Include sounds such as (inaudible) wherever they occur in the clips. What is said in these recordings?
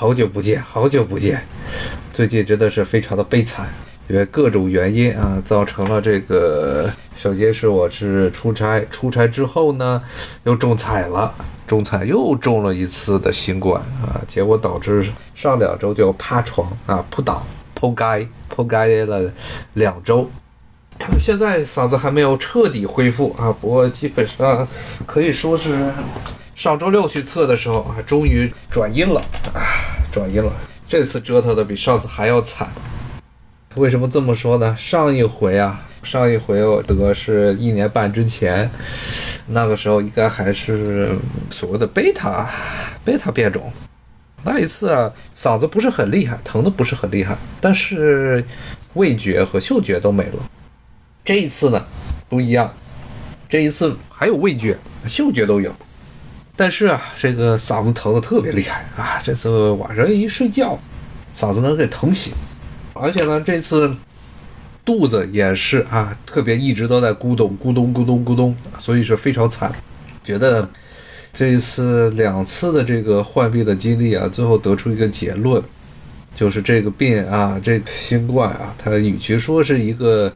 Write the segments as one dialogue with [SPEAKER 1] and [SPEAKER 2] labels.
[SPEAKER 1] 好久不见，好久不见。最近真的是非常的悲惨，因为各种原因啊，造成了这个。首先是我是出差，出差之后呢，又中彩了，中彩又中了一次的新冠啊，结果导致上两周就趴床啊，扑倒，扑街，扑街了两周。现在嗓子还没有彻底恢复啊，不过基本上可以说是上周六去测的时候啊，终于转阴了啊，转阴了。这次折腾的比上次还要惨。为什么这么说呢？上一回啊，上一回我得是一年半之前，那个时候应该还是所谓的贝塔贝塔变种。那一次啊，嗓子不是很厉害，疼的不是很厉害，但是味觉和嗅觉都没了。这一次呢，不一样，这一次还有味觉、嗅觉都有，但是啊，这个嗓子疼的特别厉害啊！这次晚上一睡觉，嗓子能给疼醒，而且呢，这次肚子也是啊，特别一直都在咕咚咕咚咕咚咕咚，所以是非常惨。觉得这一次两次的这个患病的经历啊，最后得出一个结论，就是这个病啊，这新冠啊，它与其说是一个。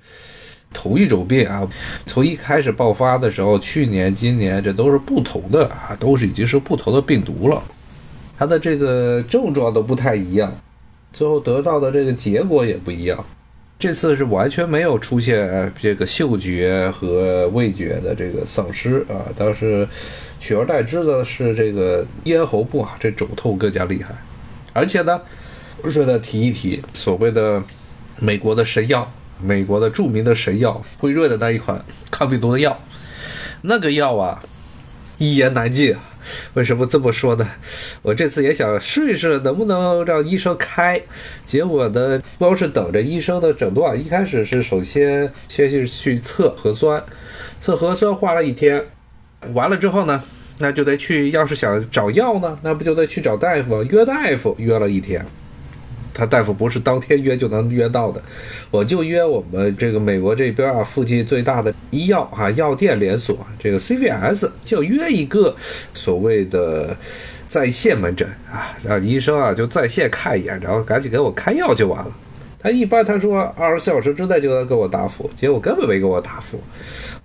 [SPEAKER 1] 同一种病啊，从一开始爆发的时候，去年、今年这都是不同的啊，都是已经是不同的病毒了，它的这个症状都不太一样，最后得到的这个结果也不一样。这次是完全没有出现这个嗅觉和味觉的这个丧失啊，但是取而代之的是这个咽喉部啊，这肿痛更加厉害。而且呢，顺带提一提，所谓的美国的神药。美国的著名的神药辉瑞的那一款抗病毒的药，那个药啊，一言难尽。为什么这么说呢？我这次也想试一试，能不能让医生开。结果呢，光是等着医生的诊断。一开始是首先先是去测核酸，测核酸花了一天。完了之后呢，那就得去，要是想找药呢，那不就得去找大夫约大夫，约了一天。他大夫不是当天约就能约到的，我就约我们这个美国这边啊附近最大的医药啊药店连锁这个 CVS 就约一个所谓的在线门诊啊，让医生啊就在线看一眼，然后赶紧给我开药就完了。他一般他说二十四小时之内就能给我答复，结果根本没给我答复。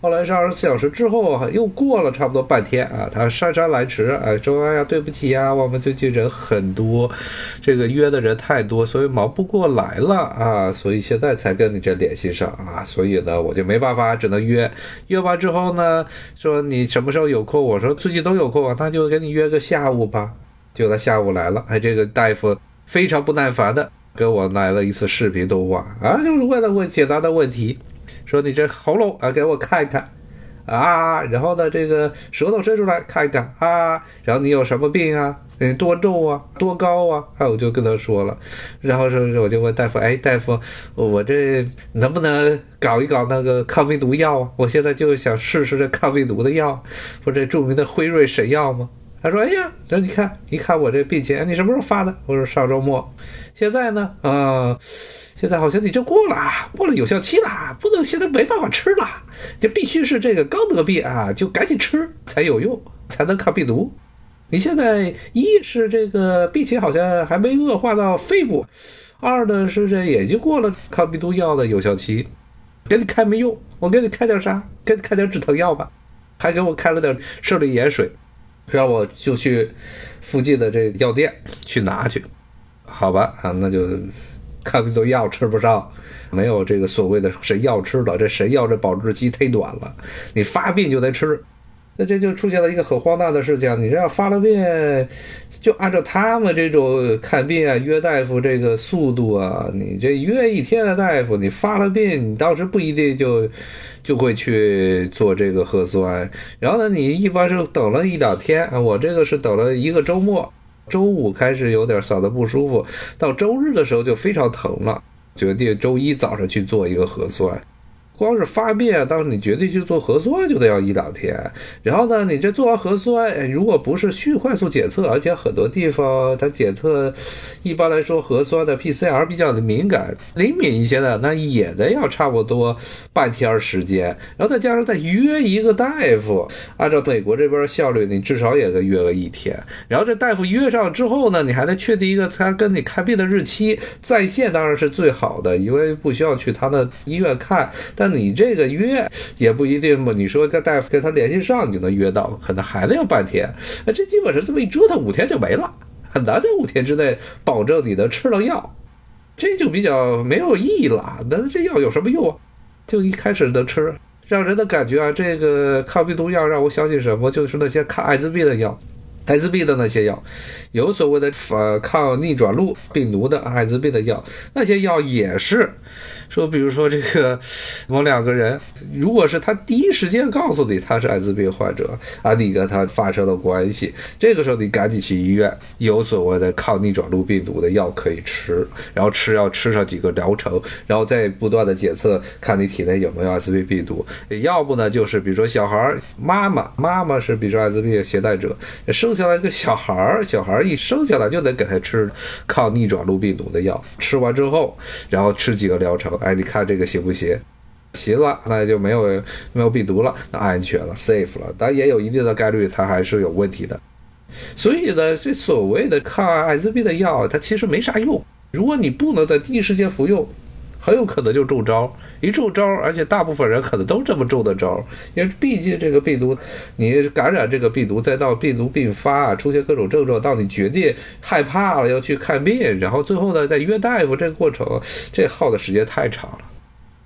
[SPEAKER 1] 后来是二十四小时之后，又过了差不多半天啊，他姗姗来迟，哎，说哎呀，对不起呀，我们最近人很多，这个约的人太多，所以忙不过来了啊，(laughs) 所以现在才跟你这联系上啊，所以呢，我就没办法，只能约。约完之后呢，说你什么时候有空？我说最近都有空，那就给你约个下午吧。就在下午来了，哎，这个大夫非常不耐烦的给我来了一次视频通话啊，就是为了问简单的问题。说你这喉咙啊，给我看一看，啊，然后呢，这个舌头伸出来看一看啊，然后你有什么病啊？你多重啊？多高啊？哎，我就跟他说了，然后说我就问大夫，哎，大夫，我这能不能搞一搞那个抗病毒药啊？我现在就想试试这抗病毒的药，不这著名的辉瑞神药吗？他说，哎呀，说你看，一看我这病情，你什么时候发的？我说上周末，现在呢，啊。现在好像你就过了啊，过了有效期了，不能现在没办法吃了，就必须是这个刚得病啊，就赶紧吃才有用，才能抗病毒。你现在一是这个病情好像还没恶化到肺部，二呢是这也就过了抗病毒药的有效期，给你开没用，我给你开点啥？给你开点止疼药吧，还给我开了点生理盐水，让我就去附近的这药店去拿去，好吧啊，那就。看病毒药吃不上，没有这个所谓的神药吃了，这神药这保质期忒短了，你发病就得吃，那这就出现了一个很荒诞的事情，你这样发了病，就按照他们这种看病啊约大夫这个速度啊，你这约一天的大夫，你发了病，你当时不一定就就会去做这个核酸，然后呢，你一般是等了一两天啊，我这个是等了一个周末。周五开始有点嗓子不舒服，到周日的时候就非常疼了，决定周一早上去做一个核酸。光是发病，当你绝对去做核酸，就得要一两天。然后呢，你这做完核酸，如果不是去快速检测，而且很多地方它检测，一般来说核酸的 PCR 比较的敏感、灵敏一些的，那也得要差不多半天时间。然后再加上再约一个大夫，按照美国这边效率，你至少也得约个一天。然后这大夫约上之后呢，你还得确定一个他跟你看病的日期，在线当然是最好的，因为不需要去他的医院看，但。你这个约也不一定嘛，你说这大夫跟他联系上，你就能约到，可能还得要半天。那这基本上这么一折腾，五天就没了，很难在五天之内保证你能吃到药，这就比较没有意义了。那这药有什么用啊？就一开始能吃，让人的感觉啊，这个抗病毒药让我想起什么？就是那些抗艾滋病的药。艾滋病的那些药，有所谓的呃抗逆转录病毒的艾滋病的药，那些药也是说，比如说这个某两个人，如果是他第一时间告诉你他是艾滋病患者啊，你跟他发生了关系，这个时候你赶紧去医院，有所谓的抗逆转录病毒的药可以吃，然后吃要吃上几个疗程，然后再不断的检测看你体内有没有艾滋病病毒，要不呢就是比如说小孩妈妈妈妈是比如说艾滋病携带者生。下来个小孩儿，小孩一生下来就得给他吃抗逆转录病毒的药，吃完之后，然后吃几个疗程，哎，你看这个行不行？行了，那就没有没有病毒了，那安全了，safe 了，但也有一定的概率它还是有问题的。所以呢，这所谓的抗艾滋病的药，它其实没啥用。如果你不能在第一时间服用。很有可能就中招，一中招，而且大部分人可能都这么中的招，因为毕竟这个病毒，你感染这个病毒，再到病毒并发，出现各种症状，到你决定害怕了要去看病，然后最后呢再约大夫，这个过程这耗的时间太长了，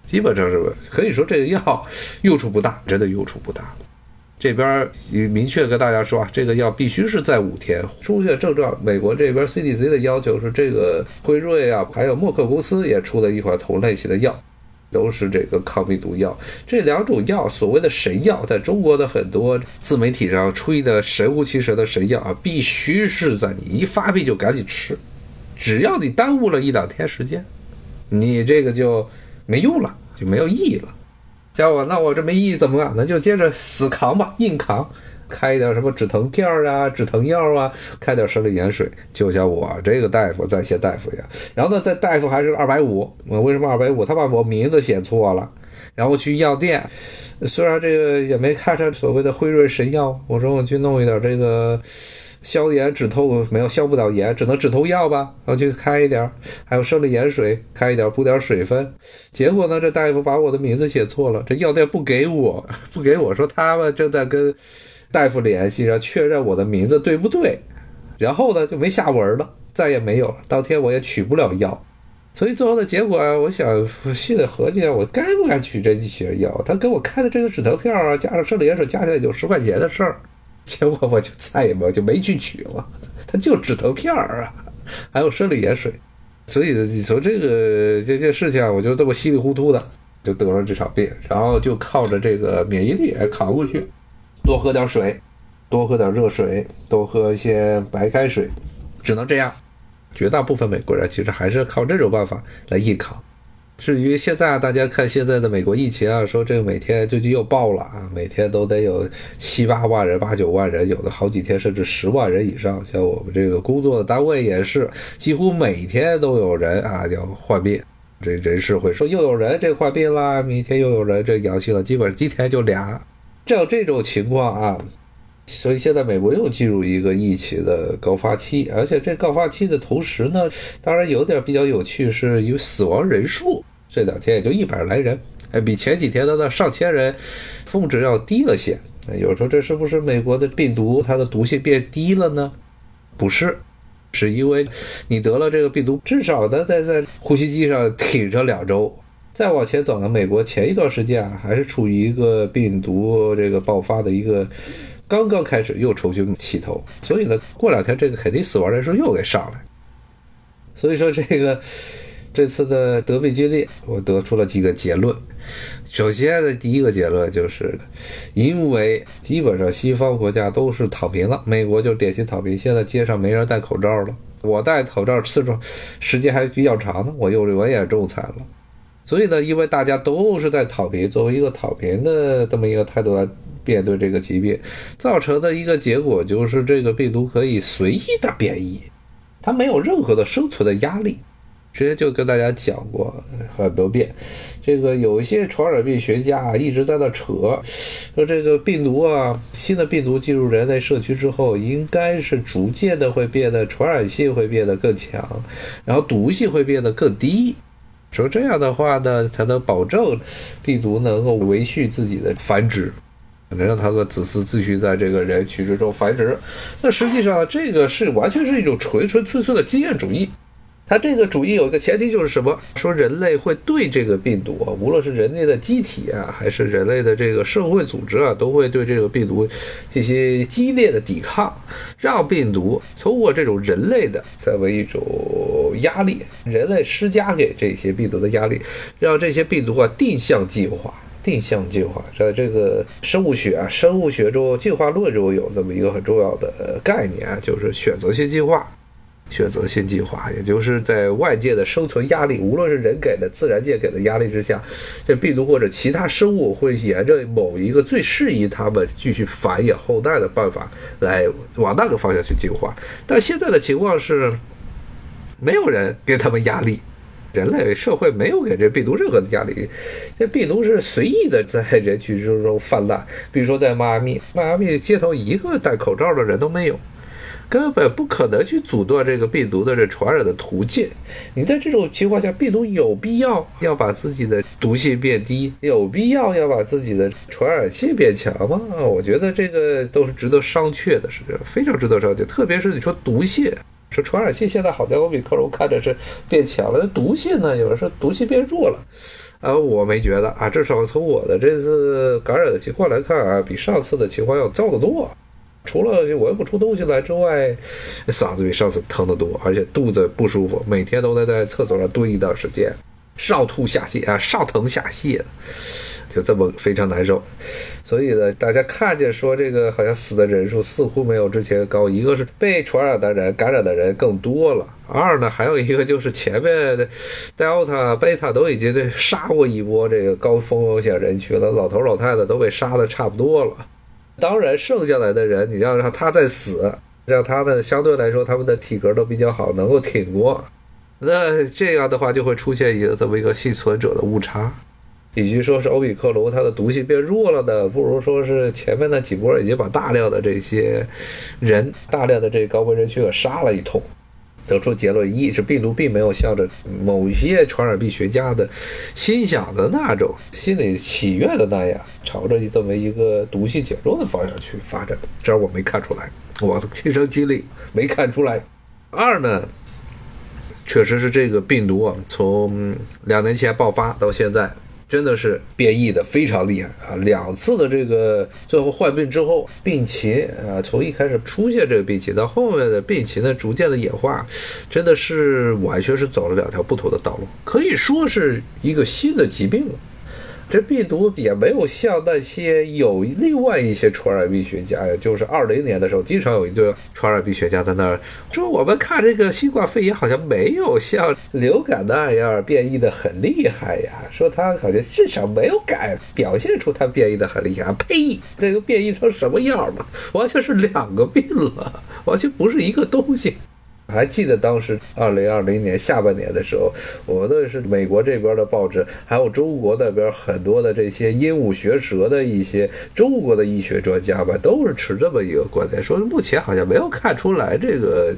[SPEAKER 1] 基本上是吧可以说这个药 (laughs) 用处不大，真的用处不大。这边也明确跟大家说啊，这个药必须是在五天出现症状。美国这边 CDC 的要求是，这个辉瑞啊，还有默克公司也出了一款同类型的药，都是这个抗病毒药。这两种药，所谓的神药，在中国的很多自媒体上吹的神乎其神的神药啊，必须是在你一发病就赶紧吃，只要你耽误了一两天时间，你这个就没用了，就没有意义了。叫我，那我这没意义怎么办？那就接着死扛吧，硬扛，开一点什么止疼片啊、止疼药啊，开点生理盐水，就像我这个大夫在线大夫一样。然后呢，这大夫还是二百五，我为什么二百五？他把我名字写错了。然后去药店，虽然这个也没看上所谓的辉瑞神药，我说我去弄一点这个。消炎止痛没有消不了炎，只能止痛药吧，然后就开一点，还有生理盐水开一点，补点水分。结果呢，这大夫把我的名字写错了，这药店不给我，(laughs) 不给我说他们正在跟大夫联系，上确认我的名字对不对。然后呢，就没下文了，再也没有了。当天我也取不了药，所以最后的结果，我想细的合计，我该不该取这几些药？他给我开的这个止疼片啊，加上生理盐水，加起来就十块钱的事儿。结果我就再也没有就没去取了，他就止疼片儿啊，还有生理盐水，所以你从这个这件事情，我就这么稀里糊涂的就得了这场病，然后就靠着这个免疫力扛过去，多喝点水，多喝点热水，多喝一些白开水，只能这样。绝大部分美国人其实还是靠这种办法来硬扛。至于现在大家看现在的美国疫情啊，说这个每天最近又爆了啊，每天都得有七八万人、八九万人，有的好几天甚至十万人以上。像我们这个工作的单位也是，几乎每天都有人啊要患病，这人事会说又有人这患病啦，明天又有人这阳性了，基本上今天就俩，照这种情况啊，所以现在美国又进入一个疫情的高发期，而且这高发期的同时呢，当然有点比较有趣，是因为死亡人数。这两天也就一百来人，哎，比前几天的那上千人峰值要低了些。有人说这是不是美国的病毒它的毒性变低了呢？不是，是因为你得了这个病毒，至少呢在在呼吸机上挺着两周，再往前走呢，美国前一段时间啊还是处于一个病毒这个爆发的一个刚刚开始又重新起头，所以呢，过两天这个肯定死亡人数又给上来。所以说这个。这次的得病经历，我得出了几个结论。首先的第一个结论就是，因为基本上西方国家都是躺平了，美国就典型躺平。现在街上没人戴口罩了，我戴口罩次数时间还比较长呢，我又我也中彩了。所以呢，因为大家都是在躺平，作为一个躺平的这么一个态度来面对这个疾病，造成的一个结果就是这个病毒可以随意的变异，它没有任何的生存的压力。之前就跟大家讲过很多遍，这个有一些传染病学家一直在那扯，说这个病毒啊，新的病毒进入人类社区之后，应该是逐渐的会变得传染性会变得更强，然后毒性会变得更低。说这样的话呢，才能保证病毒能够维续自己的繁殖，能让它的子嗣继续在这个人群之中繁殖。那实际上，这个是完全是一种纯纯粹粹的经验主义。它这个主义有一个前提就是什么？说人类会对这个病毒啊，无论是人类的机体啊，还是人类的这个社会组织啊，都会对这个病毒进行激烈的抵抗，让病毒通过这种人类的作为一种压力，人类施加给这些病毒的压力，让这些病毒啊定向进化。定向进化在这个生物学啊，生物学中进化论中有这么一个很重要的概念，就是选择性进化。选择性进化，也就是在外界的生存压力，无论是人给的、自然界给的压力之下，这病毒或者其他生物会沿着某一个最适宜它们继续繁衍后代的办法来往那个方向去进化。但现在的情况是，没有人给他们压力，人类社会没有给这病毒任何的压力，这病毒是随意的在人群之中泛滥。比如说在迈阿密，迈阿密街头一个戴口罩的人都没有。根本不可能去阻断这个病毒的这传染的途径。你在这种情况下，病毒有必要要把自己的毒性变低，有必要要把自己的传染性变强吗？啊我觉得这个都是值得商榷的，是非常值得商榷。特别是你说毒性，说传染性现在好在欧米克戎看着是变强了，那毒性呢？有人说毒性变弱了，啊，我没觉得啊，至少从我的这次感染的情况来看啊，比上次的情况要糟得多。除了我又不出东西来之外，嗓子比上次疼得多，而且肚子不舒服，每天都得在厕所上蹲一段时间，上吐下泻啊，上疼下泻，就这么非常难受。所以呢，大家看见说这个好像死的人数似乎没有之前高，一个是被传染的人、感染的人更多了，二呢还有一个就是前面的 Delta、贝塔都已经杀过一波这个高风险人群了，老头老太太都被杀的差不多了。当然，剩下来的人，你要让他再死，让他们相对来说他们的体格都比较好，能够挺过。那这样的话，就会出现一个这么一个幸存者的误差。与其说是欧米克隆它的毒性变弱了呢，不如说是前面那几波已经把大量的这些人、大量的这高危人群给杀了一通。得出结论一是病毒并没有向着某些传染病学家的心想的那种心里祈愿的那样，朝着这么一个毒性减弱的方向去发展。这我没看出来，我的亲身经历没看出来。二呢，确实是这个病毒啊，从两年前爆发到现在。真的是变异的非常厉害啊！两次的这个最后患病之后，病情啊，从一开始出现这个病情到后面的病情的逐渐的演化，真的是完全是走了两条不同的道路，可以说是一个新的疾病了。这病毒也没有像那些有另外一些传染病学家呀，就是二零年的时候，经常有一个传染病学家在那儿说，我们看这个新冠肺炎好像没有像流感那样变异的很厉害呀，说它好像至少没有改表现出它变异的很厉害。呸，这个变异成什么样了？完全是两个病了，完全不是一个东西。还记得当时二零二零年下半年的时候，我的是美国这边的报纸，还有中国那边很多的这些鹦鹉学舌的一些中国的医学专家吧，都是持这么一个观点，说目前好像没有看出来这个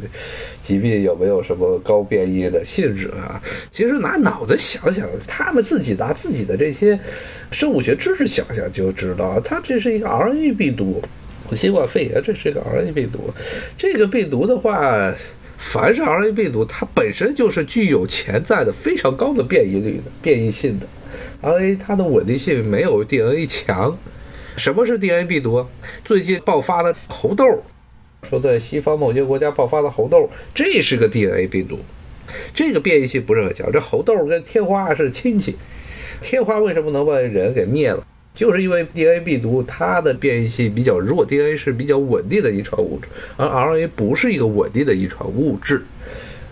[SPEAKER 1] 疾病有没有什么高变异的性质啊。其实拿脑子想想，他们自己拿自己的这些生物学知识想想就知道，它这是一个 RNA 病毒，新冠肺炎这是一个 RNA 病毒，这个病毒的话。凡是 RNA 病毒，它本身就是具有潜在的非常高的变异率的变异性的。RNA 它的稳定性没有 DNA 强。什么是 DNA 病毒？最近爆发的猴痘，说在西方某些国家爆发的猴痘，这是个 DNA 病毒。这个变异性不是很强。这猴痘跟天花是亲戚，天花为什么能把人给灭了？就是因为 DNA 病毒它的变异性比较弱，DNA 是比较稳定的遗传物质，而 RNA 不是一个稳定的遗传物质。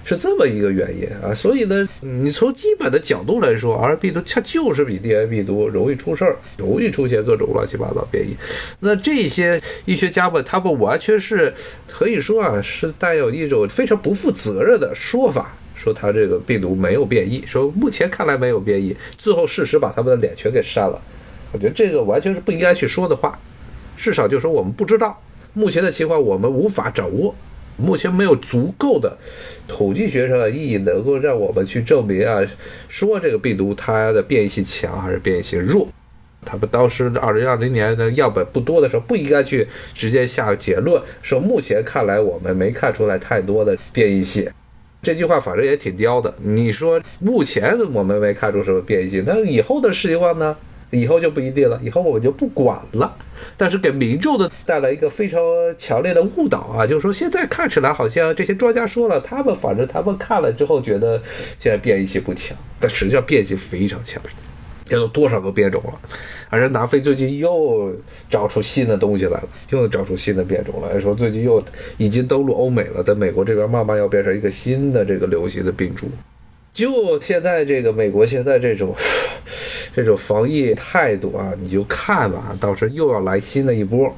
[SPEAKER 1] 是这么一个原因啊。所以呢，你从基本的角度来说，RNA 病毒它就是比 DNA 病毒容易出事儿，容易出现各种乱七八糟变异。那这些医学家们，他们完全是可以说啊，是带有一种非常不负责任的说法。说他这个病毒没有变异，说目前看来没有变异，最后事实把他们的脸全给扇了。我觉得这个完全是不应该去说的话，至少就说我们不知道目前的情况，我们无法掌握，目前没有足够的统计学上的意义能够让我们去证明啊，说这个病毒它的变异性强还是变异性弱。他们当时二零二零年的样本不多的时候，不应该去直接下结论，说目前看来我们没看出来太多的变异性。这句话反正也挺刁的。你说目前我们没看出什么变异性，那以后的事情况呢？以后就不一定了。以后我就不管了。但是给民众的带来一个非常强烈的误导啊，就是说现在看起来好像这些专家说了，他们反正他们看了之后觉得现在变异性不强，但实际上变异性非常强。有多少个变种了？而且南非最近又找出新的东西来了，又找出新的变种了。说最近又已经登陆欧美了，在美国这边慢慢要变成一个新的这个流行的病株。就现在这个美国现在这种 (sighs) 这种防疫态度啊，你就看吧，到时候又要来新的一波。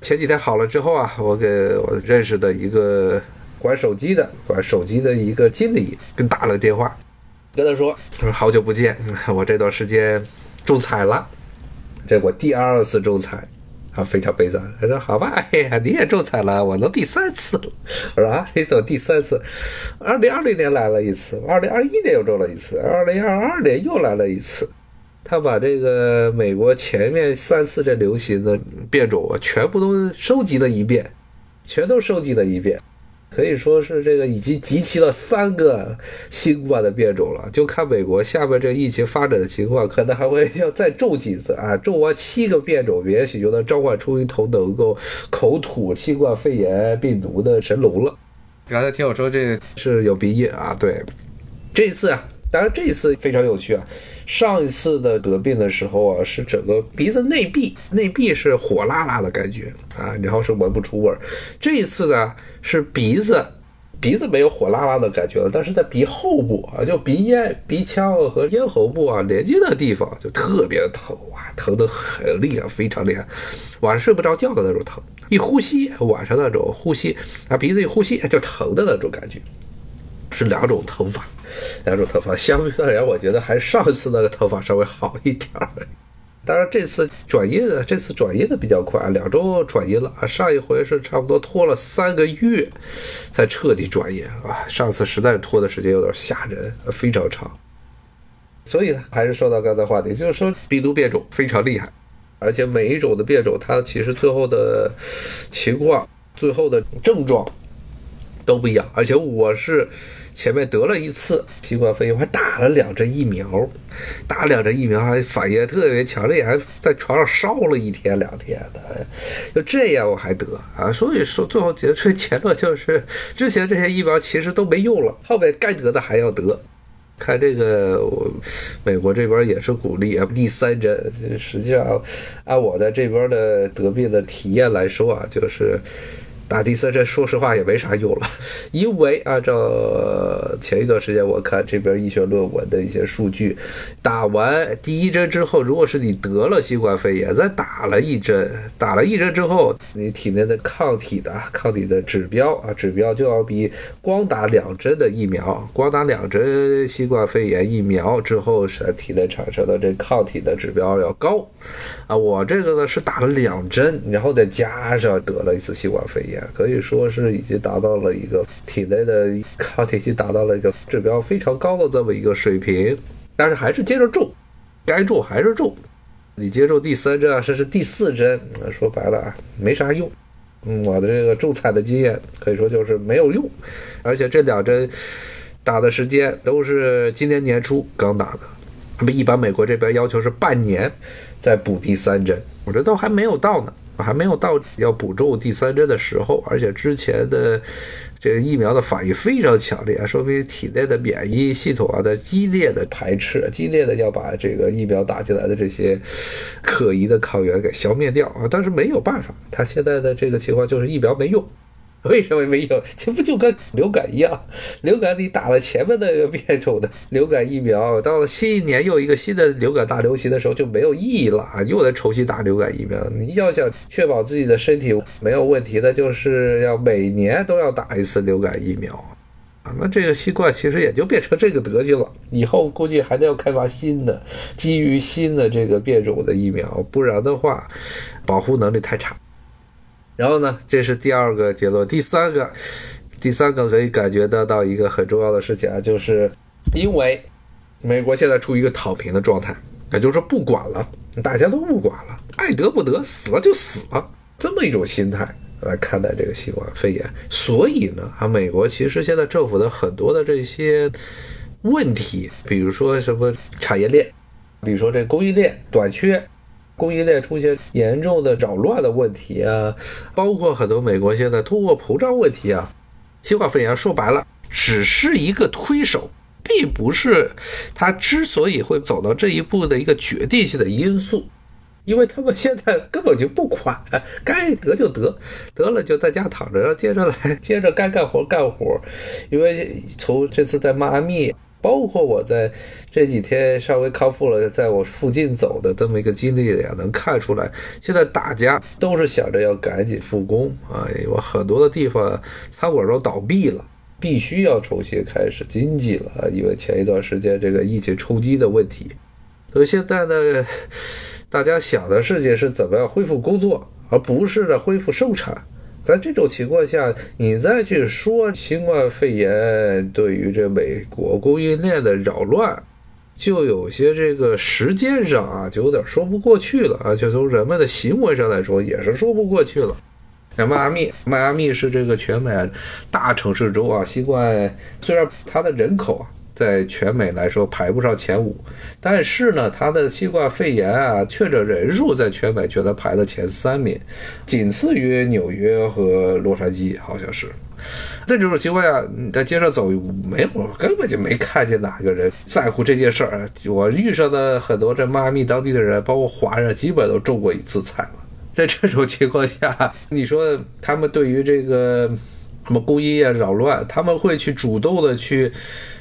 [SPEAKER 1] 前几天好了之后啊，我给我认识的一个管手机的管手机的一个经理跟打了个电话。跟他说：“他说好久不见，我这段时间中彩了，这我第二次中彩，啊，非常悲伤。他说好吧，哎呀，你也中彩了，我能第三次了。我说啊，你怎么第三次？二零二零年来了一次，二零二一年又中了一次，二零二二年又来了一次。他把这个美国前面三次这流行的变种啊，全部都收集了一遍，全都收集了一遍。”可以说是这个已经集齐了三个新冠的变种了，就看美国下面这疫情发展的情况，可能还会要再种几次啊，种完七个变种，也许就能召唤出一头能够口吐新冠肺炎病毒的神龙了。刚才听我说这是有鼻音啊，对，这一次啊，当然这一次非常有趣啊。上一次的得病的时候啊，是整个鼻子内壁，内壁是火辣辣的感觉啊，然后是闻不出味儿。这一次呢，是鼻子，鼻子没有火辣辣的感觉了，但是在鼻后部啊，就鼻咽、鼻腔和咽喉部啊连接的地方就特别的疼啊，疼得很厉害，非常厉害，晚上睡不着觉的那种疼，一呼吸晚上那种呼吸啊，鼻子一呼吸就疼的那种感觉，是两种疼法。两种头发相对而言，我觉得还是上一次那个头发稍微好一点儿。当然这次转阴的，这次转阴的比较快，两周转阴了啊。上一回是差不多拖了三个月才彻底转阴啊。上次实在是拖的时间有点吓人，非常长。所以还是说到刚才话题，就是说病毒变种非常厉害，而且每一种的变种，它其实最后的情况、最后的症状都不一样。而且我是。前面得了一次新冠肺炎，还打了两针疫苗，打两针疫苗还反应特别强烈，还在床上烧了一天两天的，就这样我还得啊，所以说最后结出结论就是，之前这些疫苗其实都没用了，后面该得的还要得。看这个，我美国这边也是鼓励啊，第三针，实际上按我在这边的得病的体验来说啊，就是。打第三针，说实话也没啥用了，因为按照前一段时间我看这边医学论文的一些数据，打完第一针之后，如果是你得了新冠肺炎，再打了一针，打了一针之后，你体内的抗体的抗体的指标啊，指标就要比光打两针的疫苗，光打两针新冠肺炎疫苗之后，是体内产生的这抗体的指标要高，啊，我这个呢是打了两针，然后再加上得了一次新冠肺炎。可以说是已经达到了一个体内的抗体已经达到了一个指标非常高的这么一个水平，但是还是接着种，该种还是种。你接种第三针啊，甚至第四针，说白了啊，没啥用。嗯，我的这个种菜的经验可以说就是没有用，而且这两针打的时间都是今年年初刚打的，那么一般美国这边要求是半年再补第三针，我这都还没有到呢。还没有到要补种第三针的时候，而且之前的这个疫苗的反应非常强烈，说明体内的免疫系统啊在激烈的排斥，激烈的要把这个疫苗打进来的这些可疑的抗原给消灭掉啊。但是没有办法，他现在的这个情况就是疫苗没用，为什么没有？这不就跟流感一样？流感你打了前面那个变种的流感疫苗，到了新一年又一个新的流感大流行的时候就没有意义了啊！又得重新打流感疫苗。你要想确保自己的身体没有问题的，就是要每年都要打一次流感疫苗啊！那这个新冠其实也就变成这个德行了。以后估计还得要开发新的，基于新的这个变种的疫苗，不然的话，保护能力太差。然后呢，这是第二个结论。第三个，第三个可以感觉得到一个很重要的事情啊，就是因为美国现在处于一个躺平的状态，也就是说不管了，大家都不管了，爱得不得，死了就死了，这么一种心态来看待这个新冠肺炎。所以呢，啊，美国其实现在政府的很多的这些问题，比如说什么产业链，比如说这供应链短缺。供应链出现严重的扰乱的问题啊，包括很多美国现在通货膨胀问题啊，新冠肺炎说白了只是一个推手，并不是它之所以会走到这一步的一个决定性的因素，因为他们现在根本就不管，该得就得，得了就在家躺着，接着来，接着该干活干活，因为从这次在迈阿密。包括我在这几天稍微康复了，在我附近走的这么一个经历里啊，能看出来，现在大家都是想着要赶紧复工啊，有很多的地方餐馆都倒闭了，必须要重新开始经济了，因为前一段时间这个疫情冲击的问题，所以现在呢，大家想的事情是怎么样恢复工作，而不是呢恢复生产。在这种情况下，你再去说新冠肺炎对于这美国供应链的扰乱，就有些这个时间上啊，就有点说不过去了啊。就从人们的行为上来说，也是说不过去了。像迈阿密，迈阿密是这个全美大城市中啊，新冠虽然它的人口啊。在全美来说排不上前五，但是呢，它的新冠肺炎啊确诊人数在全美却能排到前三名，仅次于纽约和洛杉矶，好像是。在这种情况下，你在街上走，没有根本就没看见哪个人在乎这件事儿。我遇上的很多这妈咪当地的人，包括华人，基本都中过一次彩了。在这种情况下，你说他们对于这个什么故意啊扰乱，他们会去主动的去？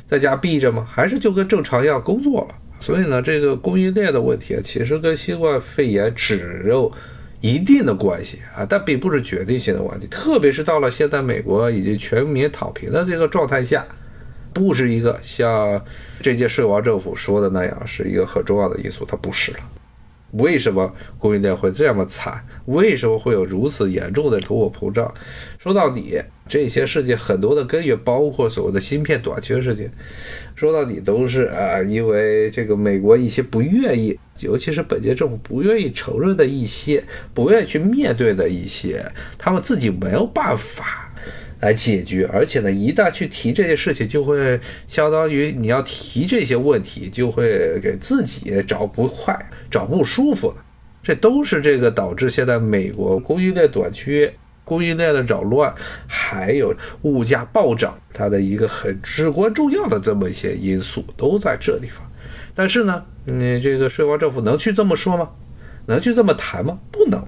[SPEAKER 1] 在家闭着吗？还是就跟正常一样工作了？所以呢，这个供应链的问题，其实跟新冠肺炎只有一定的关系啊，但并不是决定性的问题。特别是到了现在美国已经全民躺平的这个状态下，不是一个像这届税王政府说的那样是一个很重要的因素，它不是了。为什么供应链会这么惨？为什么会有如此严重的通货膨胀？说到底，这些事情很多的根源，包括所谓的芯片短缺事情，说到底都是啊，因为这个美国一些不愿意，尤其是本届政府不愿意承认的一些，不愿意去面对的一些，他们自己没有办法。来解决，而且呢，一旦去提这些事情，就会相当于你要提这些问题，就会给自己找不快、找不舒服了。这都是这个导致现在美国供应链短缺、供应链的扰乱，还有物价暴涨，它的一个很至关重要的这么一些因素都在这地方。但是呢，你这个税王政府能去这么说吗？能去这么谈吗？不能。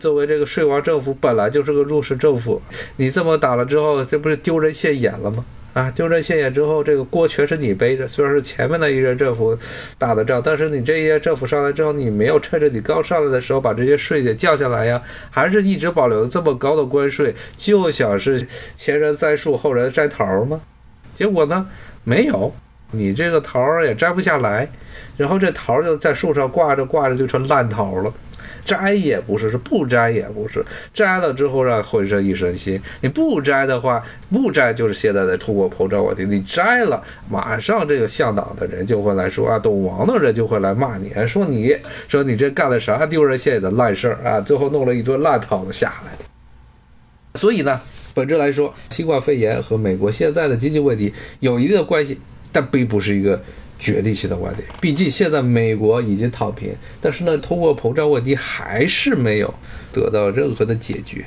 [SPEAKER 1] 作为这个税王政府，本来就是个弱势政府，你这么打了之后，这不是丢人现眼了吗？啊，丢人现眼之后，这个锅全是你背着。虽然是前面的一任政府打的仗，但是你这一任政府上来之后，你没有趁着你刚上来的时候把这些税给降下来呀，还是一直保留这么高的关税，就想是前人栽树，后人摘桃吗？结果呢，没有，你这个桃也摘不下来，然后这桃就在树上挂着挂着就成烂桃了。摘也不是，是不摘也不是。摘了之后让浑身一身腥，你不摘的话，不摘就是现在的通货膨胀问题。你摘了，马上这个向党的人就会来说啊，懂王的人就会来骂你，说你说你这干了啥丢人现眼的烂事儿啊，最后弄了一顿烂桃子下来。所以呢，本质来说，新冠肺炎和美国现在的经济问题有一定的关系，但并不是一个。决定性的观点，毕竟现在美国已经躺平，但是呢，通货膨胀问题还是没有得到任何的解决。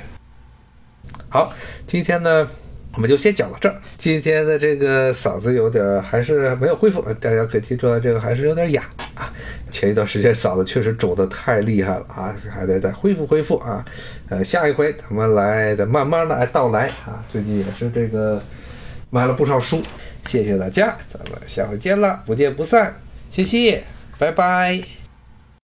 [SPEAKER 1] 好，今天呢我们就先讲到这儿。今天的这个嗓子有点还是没有恢复，大家可以听出来这个还是有点哑啊。前一段时间嗓子确实肿得太厉害了啊，还得再恢复恢复啊。呃，下一回咱们来再慢慢的来到来啊。最近也是这个买了不少书，谢谢大家，咱们下回见了，不见不散，谢谢，拜拜。